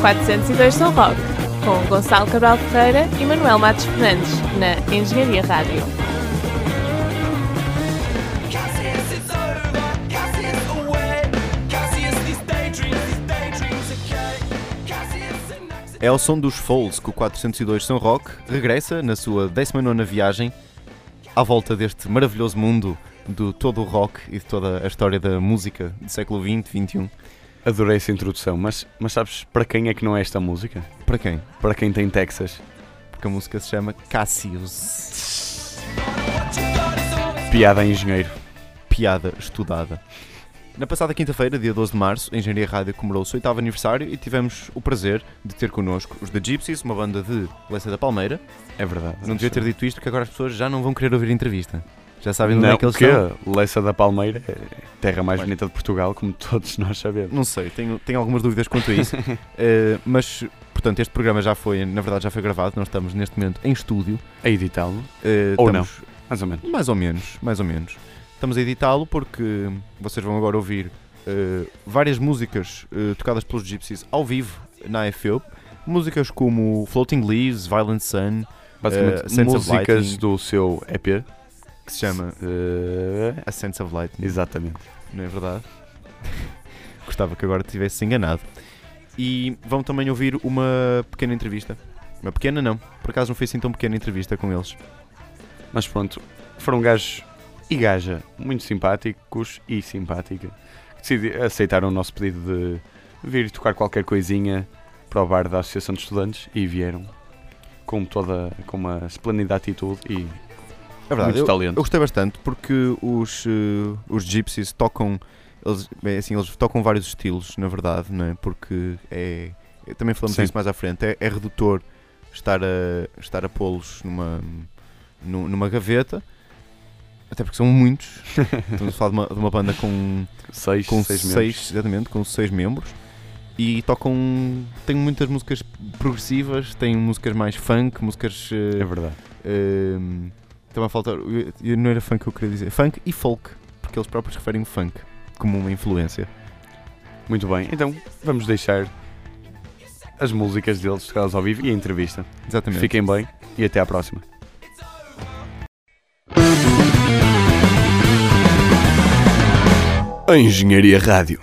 402 São Roque, com Gonçalo Cabral Ferreira e Manuel Matos Fernandes, na Engenharia Rádio. É ao som dos Foles que o 402 São Roque regressa na sua 19 viagem à volta deste maravilhoso mundo do todo o rock e de toda a história da música do século XX, XXI. Adorei essa introdução, mas, mas sabes para quem é que não é esta música? Para quem? Para quem tem Texas. Porque a música se chama Cassius. Piada em engenheiro. Piada estudada. Na passada quinta-feira, dia 12 de março, a Engenharia Rádio comemorou o seu oitavo aniversário e tivemos o prazer de ter connosco os The Gypsies, uma banda de Leça da Palmeira. É verdade. Não devia ter dito isto porque agora as pessoas já não vão querer ouvir a entrevista. Já sabem onde Não, é que eles porque estão. Leça da Palmeira é a terra mais Bem. bonita de Portugal, como todos nós sabemos. Não sei, tenho, tenho algumas dúvidas quanto a isso. Eh, mas, portanto, este programa já foi, na verdade, já foi gravado. Nós estamos neste momento em estúdio. A editá-lo, Eh, Ou estamos- mais ou menos. Mais ou menos, mais ou menos. Estamos a editá-lo porque vocês vão agora ouvir eh, várias músicas tocadas pelos Gypsies ao vivo na AFO. Músicas como Floating Leaves, Violent Sun, Basicamente, músicas do seu EP. Que se chama Eh, A Sense of Lightning. exatamente. não é verdade? Gostava que agora tivesse enganado. E vão também ouvir uma pequena entrevista. Uma pequena não, por acaso não foi assim tão pequena entrevista com eles. Mas pronto, foram gajos e gaja muito simpáticos e simpática que aceitaram o nosso pedido de vir tocar qualquer coisinha para o bar da Associação de Estudantes e vieram com toda com uma esplêndida atitude e É verdade, muito eu, talento. eu gostei bastante porque os, eh, os Gypsies tocam, eles, bem, assim, eles tocam vários estilos, na verdade, não é? Porque é, é- também falamos disso mais à frente, é, é redutor estar a, estar a pô-los numa, nu- numa gaveta, até porque são muitos. Estamos a falar de uma, de uma banda com seis, com seis, seis, membros. exatamente, com seis membros e tocam tem muitas músicas progressivas, tem músicas mais funk, músicas eh, É verdade. ehm, também falta eu- eu não era funk que eu queria dizer, funk e folk, porque eles próprios referem o funk como uma influência. Muito bem, então vamos deixar as músicas deles tocadas ao vivo e a entrevista. Exatamente. Fiquem bem e até à próxima. A Engenharia Rádio.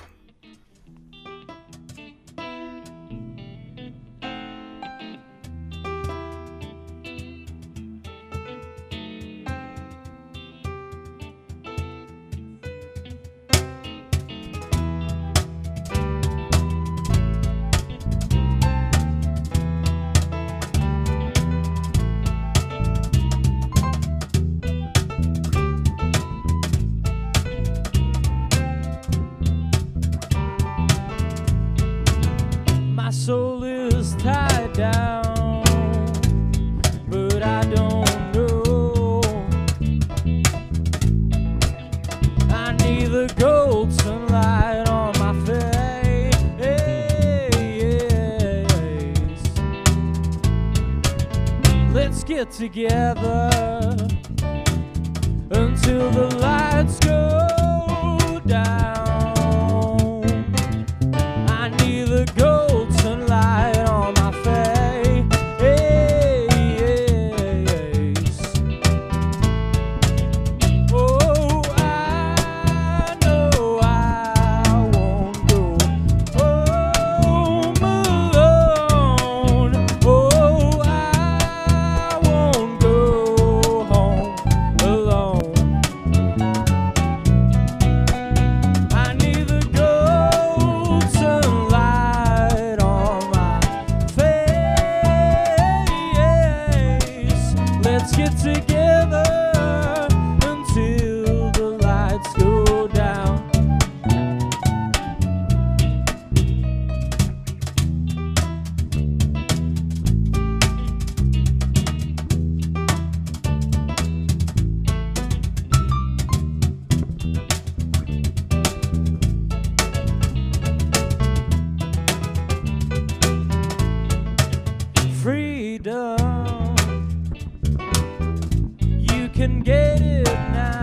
Together until the lights go You can get it now.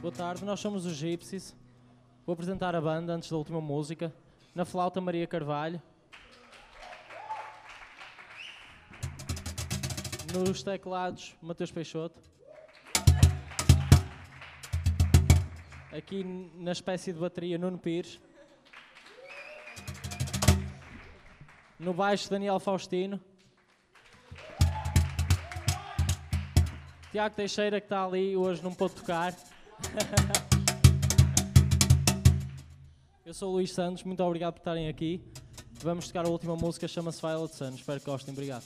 Boa tarde, nós somos os Gipsies. Vou apresentar a banda antes da última música. Na flauta, Maria Carvalho. Nos teclados, Matheus Peixoto. Aqui na espécie de bateria, Nuno Pires. No baixo, Daniel Faustino. Tiago Teixeira, que está ali, hoje não pôde tocar. Eu sou o Luís Santos, muito obrigado por estarem aqui. Vamos tocar a última música, chama-se Violet Sun. Espero que gostem, obrigado.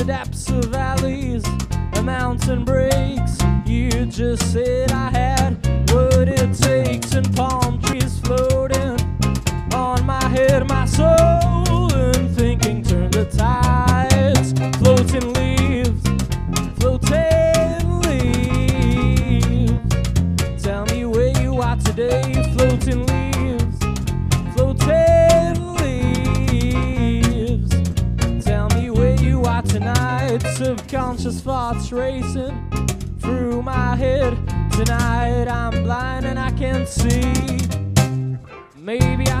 The depths of valleys, the mountain breaks. You just said I had I'm blind and I can't see. Maybe I'm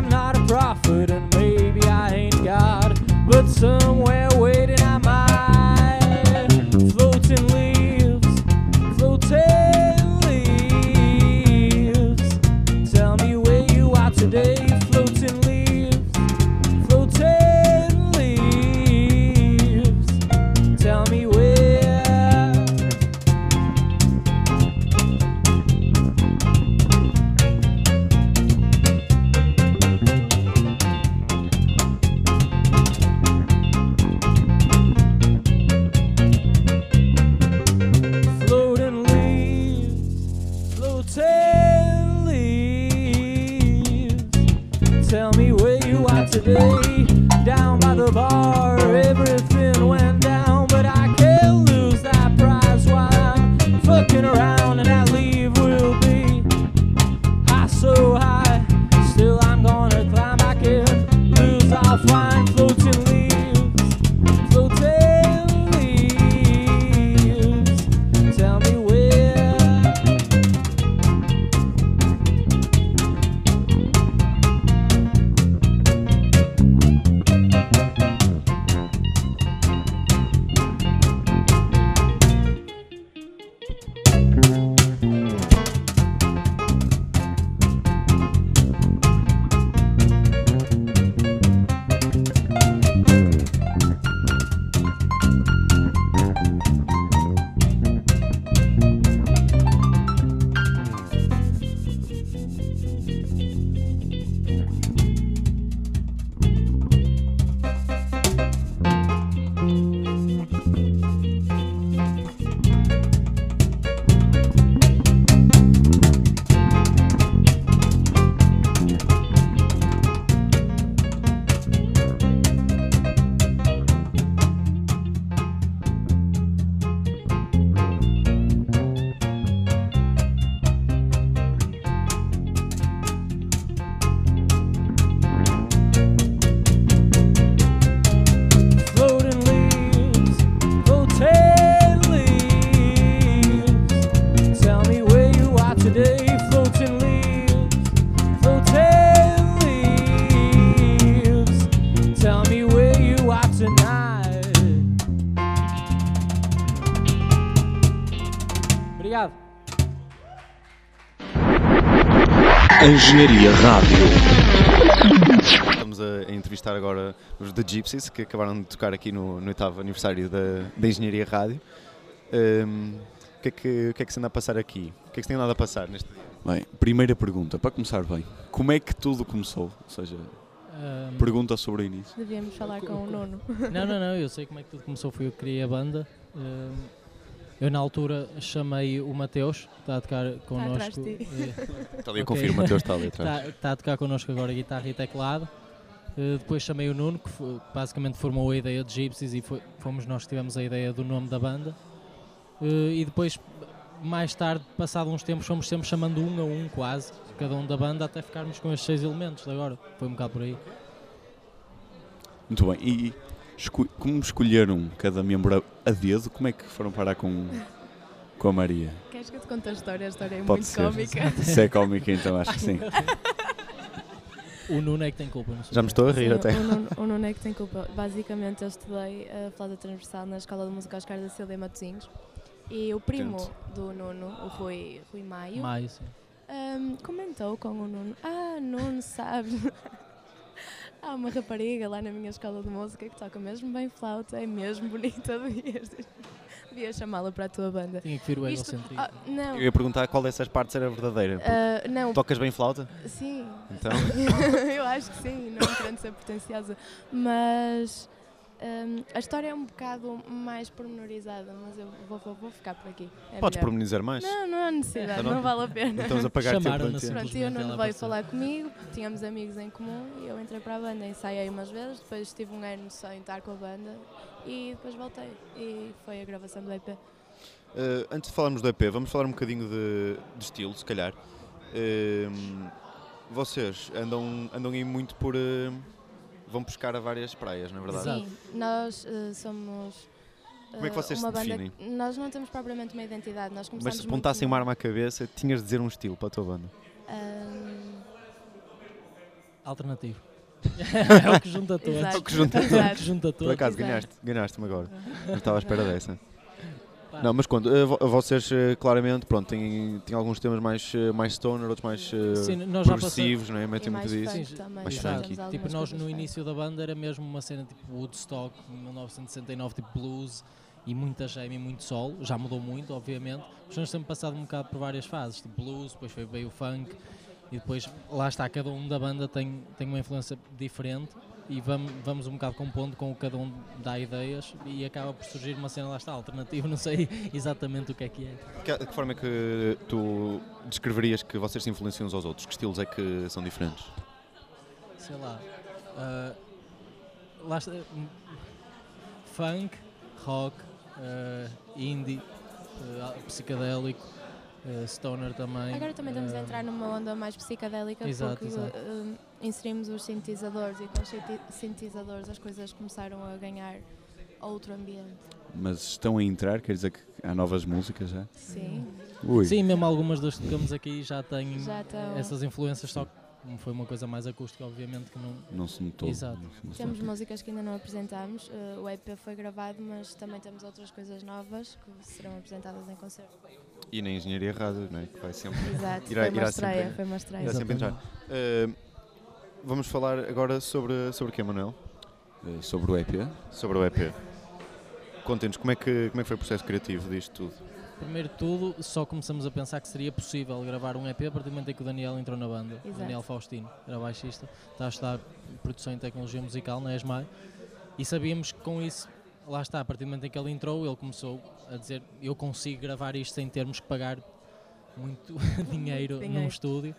Engenharia Rádio. Estamos a, entrevistar agora os The Gypsies, que acabaram de tocar aqui no, no oitavo aniversário da, da Engenharia Rádio. Hum, o, que é que, o que é que se anda a passar aqui? O que é que se tem andado a passar neste dia? Bem, primeira pergunta, para começar bem. Como é que tudo começou? Ou seja, pergunta sobre o início. Devíamos falar com o Nuno. Não, não, não, eu sei como é que tudo começou. Foi eu que criei a banda. Ahm, eu, na altura, chamei o Mateus, que está a tocar atrás connosco. de ti. Está ali, Ok. confirma, Mateus está ali atrás. Está, está a tocar connosco agora guitarra e teclado. Eh, depois chamei o Nuno, que fo- basicamente formou a ideia de Gypsies e foi- fomos nós que tivemos a ideia do nome da banda. Eh, e depois, mais tarde, passado uns tempos, fomos sempre chamando um a um quase, cada um da banda, até ficarmos com estes seis elementos de agora. Foi um bocado por aí. Muito bem. E esco- como escolheram cada membro a dedo, como é que foram parar com, com a Maria? Queres que eu te conte a história? A história é Pode muito ser. cómica. Se é cómica, então acho que sim. O Nuno é que tem culpa, Já me estou a rir Sim, até. O Nuno, o Nuno é que tem culpa. Basicamente, eu estudei a flauta transversal na Escola de Música Oscar da Silva em Matosinhos. E o primo Portanto. do Nuno, o Rui, Rui Maio, Maio, sim. ahm, comentou com o Nuno: Ah, Nuno, sabes? Há uma rapariga lá na minha escola de música que toca mesmo bem flauta, é mesmo bonita, devias, devias chamá-la para a tua banda. Tinha que vir o Isto- egocentrismo. ah, não, Eu ia perguntar qual dessas partes era verdadeira. ah, não, Tocas bem flauta? sim, Então, eu acho que sim, não querendo ser pretenciosa, mas hum, a história é um bocado mais pormenorizada, mas eu vou, vou, vou ficar por aqui. É podes melhor. pormenizar mais? Não, não há necessidade, Então não- não vale a pena. Estamos a pagar tempo. Pronto, e o Nuno veio falar comigo, tínhamos amigos em comum e eu entrei para a banda, ensaiei umas vezes, depois estive um ano só em estar com a banda e depois voltei. E foi a gravação do EP. Uh, antes de falarmos do EP, vamos falar um bocadinho de, de estilo, se calhar. Um, vocês andam, andam aí muito por. uh, vão pescar a várias praias, não é verdade? Sim, nós eh, somos. Como é que eh, vocês uma se banda definem? que- Nós não temos propriamente uma identidade, nós começamos Mas se apontassem uma arma à cabeça, tinhas de dizer um estilo para a tua banda. Ahm, Alternativo. é o que junta todos. Exato. O que junta É o que junta Por todos. acaso, Exato. ganhaste, ganhaste-me agora. Não estava à espera dessa. Não, mas quando vocês uh, claramente pronto, têm, têm alguns temas mais, mais stoner, outros mais Sim, nós já progressivos, não é? Metem muito mais disso. funk Sim, também. mais algumas Tipo, nós no funk. início da banda era mesmo uma cena tipo Woodstock, 1969, tipo blues e muita jam e muito sol. Já mudou muito, obviamente. Mas nós temos passado um bocado por várias fases, tipo blues, depois foi veio o funk e depois lá está, cada um da banda tem, tem uma influência diferente e vamos, vamos um bocado compondo com o cada um dá ideias e acaba por surgir uma cena lá está alternativa, não sei exatamente o que é que é. De que forma é que tu descreverias que vocês se influenciam uns aos outros? Que estilos é que são diferentes? sei lá, ah, lá está, hum, funk, rock, ah, indie, ah, psicadélico, ah, stoner também. Agora também estamos a ah, entrar numa onda mais psicadélica Exato, porque exato. eh, inserimos os sintetizadores e com os sintetizadores as coisas começaram a ganhar outro ambiente. Mas estão a entrar, quer dizer que há novas músicas já? Sim, Ui. Sim, mesmo algumas das que tocamos aqui já têm Já estão- essas influências, só que foi uma coisa mais acústica, obviamente que não. Não se notou. Exato. Não se temos músicas que ainda não apresentámos. eh, o EP foi gravado, mas também temos outras coisas novas que serão apresentadas em concerto. E na engenharia rádio, não é? Que vai sempre, Exato, Irá- foi uma irá estreia, sempre- foi uma estreia. irá sempre entrar. Uh, vamos falar agora sobre, sobre o que, Manuel? Eh, Sobre o EP, Sobre o EP. Contem-nos como, é que, como é que foi o processo criativo disto tudo. Primeiro de tudo, só começamos a pensar que seria possível gravar um EP a partir do momento em que o Daniel entrou na banda. Exato. Daniel Faustino, era baixista, está a estudar produção e tecnologia musical na ESMAI e sabíamos que com isso, lá está, a partir do momento em que ele entrou, ele começou a dizer: Eu consigo gravar isto sem termos que pagar muito dinheiro, num Dinheiro. estúdio.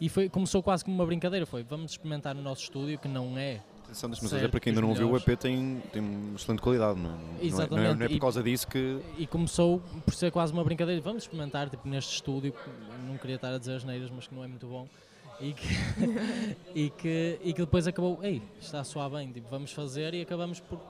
E foi, começou quase como uma brincadeira: foi vamos experimentar no nosso estúdio, que não é Atenção, Certo, dizer, para quem ainda não ouviu, o. EP tem, tem uma excelente qualidade, não é? Não é- Não é, Exatamente, não é por e- causa disso que. e começou por ser quase uma brincadeira. Vamos experimentar tipo, neste estúdio, não queria estar a dizer as neiras, mas que não é muito bom. E que, e que, e que depois acabou, ei, está a soar bem, tipo, vamos fazer e acabamos por.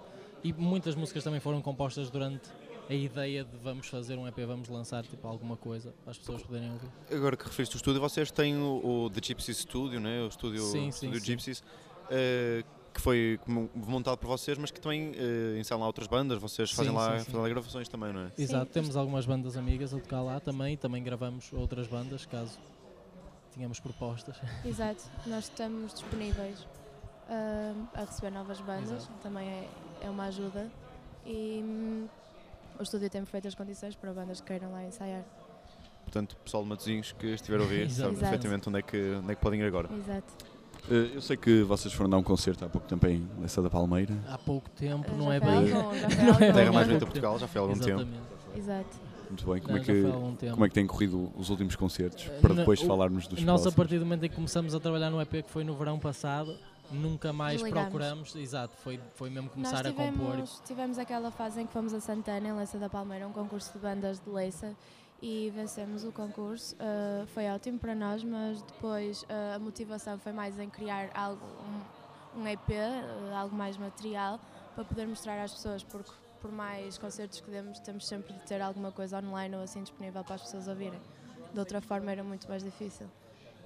E muitas músicas também foram compostas durante a ideia de vamos fazer um EP, vamos lançar tipo, alguma coisa para as pessoas poderem ouvir. Agora que referiste o estúdio, vocês têm o, o The Gypsy Studio, né? o estúdio, Sim, o sim, estúdio sim. Gypsies, eh, que foi mo- montado por vocês, mas que também uh, ensaiam lá outras bandas, vocês fazem, Sim, lá, sim, sim. fazem lá gravações também, não é? Exato, Sim. temos algumas bandas amigas a tocar lá também também gravamos outras bandas, caso tínhamos propostas. Exato, nós estamos disponíveis ah, a receber novas bandas, Exato. também é, é uma ajuda. E hum, o estúdio tem perfeitas condições para bandas que queiram lá ensaiar. Portanto, pessoal de Matosinhos que estiver a ouvir sabe Exato. perfeitamente onde é, que, onde é que podem ir agora. Exato. Eh, Eu sei que vocês foram dar um concerto há pouco tempo em Nessa da Palmeira. Há pouco tempo, Ah, não já é bem. algum, já foi Não é. Terra mais bonita Portugal, já foi há algum tempo. Exatamente. Exato. Muito bem. Como, Não, é já que, tempo. como é que têm corrido os últimos concertos? Eh, Para depois o- falarmos dos Nós, a próximos. partir do momento em que começamos a trabalhar no EP, que foi no verão passado, nunca mais Desligamos. procuramos. Exato, foi, foi mesmo começar a compor. tivemos, tivemos aquela fase em que fomos a Santana, em Leça da Palmeira, um concurso de bandas de Leça e vencemos o concurso. Ah, foi ótimo para nós, mas depois ah, a motivação foi mais em criar algo, um, um EP, eh, algo mais material, para poder mostrar às pessoas, porque por mais concertos que demos, temos sempre de ter alguma coisa online ou assim disponível para as pessoas ouvirem. De outra forma era muito mais difícil.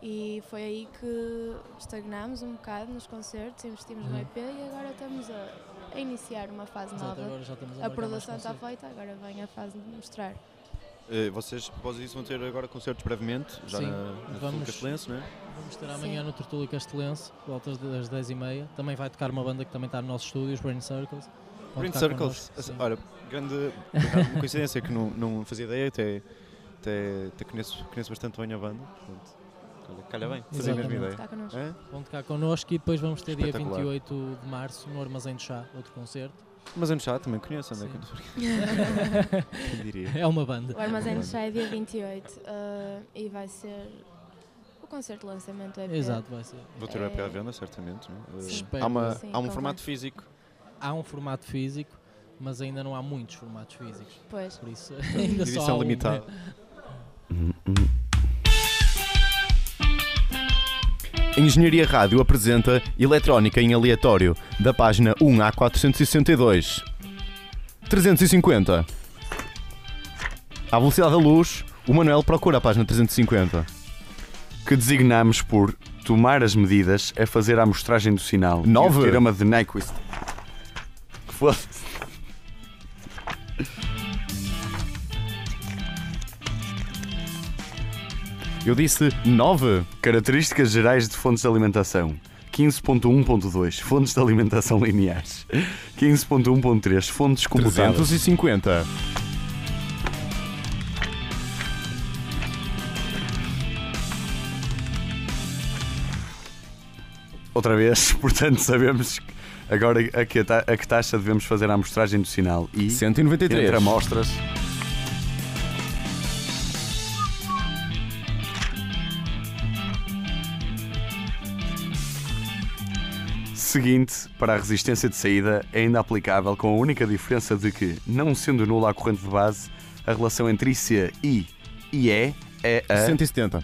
E foi aí que estagnámos um bocado nos concertos, investimos no Uhum. EP e agora estamos a, a iniciar uma fase Exato, nova. a produção está feita, agora vem a fase de mostrar. Eh, vocês, após isso, vão ter agora concertos brevemente, já Sim, na, na vamos- Castelense, não é? Vamos ter amanhã Sim. no Tertúlio Castelense, voltas das 10h30. Também vai tocar uma banda que também está no nosso estúdio, os Brain Circles. Vão tocar Circles, connosco, sim. olha, grande por coincidência que não, não fazia ideia, até, até, até conheço, conheço bastante bem a banda, portanto, olha, calha bem, fazia a mesma ideia. Connosco. Vão tocar connosco e depois vamos ter dia Espetacular. 28 de março no Armazém do Chá, outro concerto. Mas já também conheço, onde é que Quem diria? É uma banda. O Armazém de Chá é dia 28 ah, e vai ser o concerto de lançamento do EP. Exato, vai ser. Vou ter o EP à venda, certamente. Não é? Eh, Espero. há, uma, Sim, há um formato físico. Há um formato físico, mas ainda não há muitos formatos físicos. Pois. Por isso, ainda só há Edição um, limitada. hum. Engenharia Rádio apresenta Eletrónica em Aleatório, da página 1 a 462. 350. À velocidade da luz, o Manuel procura a página 350. Que designamos por tomar as medidas é fazer a amostragem do sinal. Nove. E o teorema de Nyquist. Foda-se. Eu disse 9. Características gerais de fontes de alimentação. 15.1.2 Fontes de alimentação lineares. 15.1.3 Fontes comutadas. 350. Outra vez, portanto, sabemos agora a que, a que taxa devemos fazer a amostragem do sinal. E 193. entre amostras. Seguinte, para a resistência de saída, é ainda aplicável com a única diferença de que, não sendo nula a corrente de base, a relação entre IC e IE é a 170.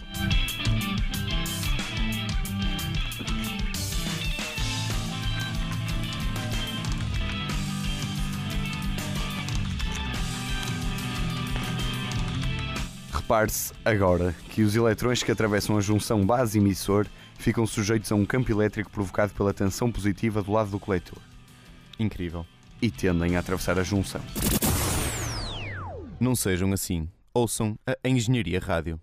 Repare-se agora que os eletrões que atravessam a junção base-emissor ficam sujeitos a um campo elétrico provocado pela tensão positiva do lado do coletor Incrível. e tendem a atravessar a junção. Não sejam assim. Ouçam a Engenharia Rádio.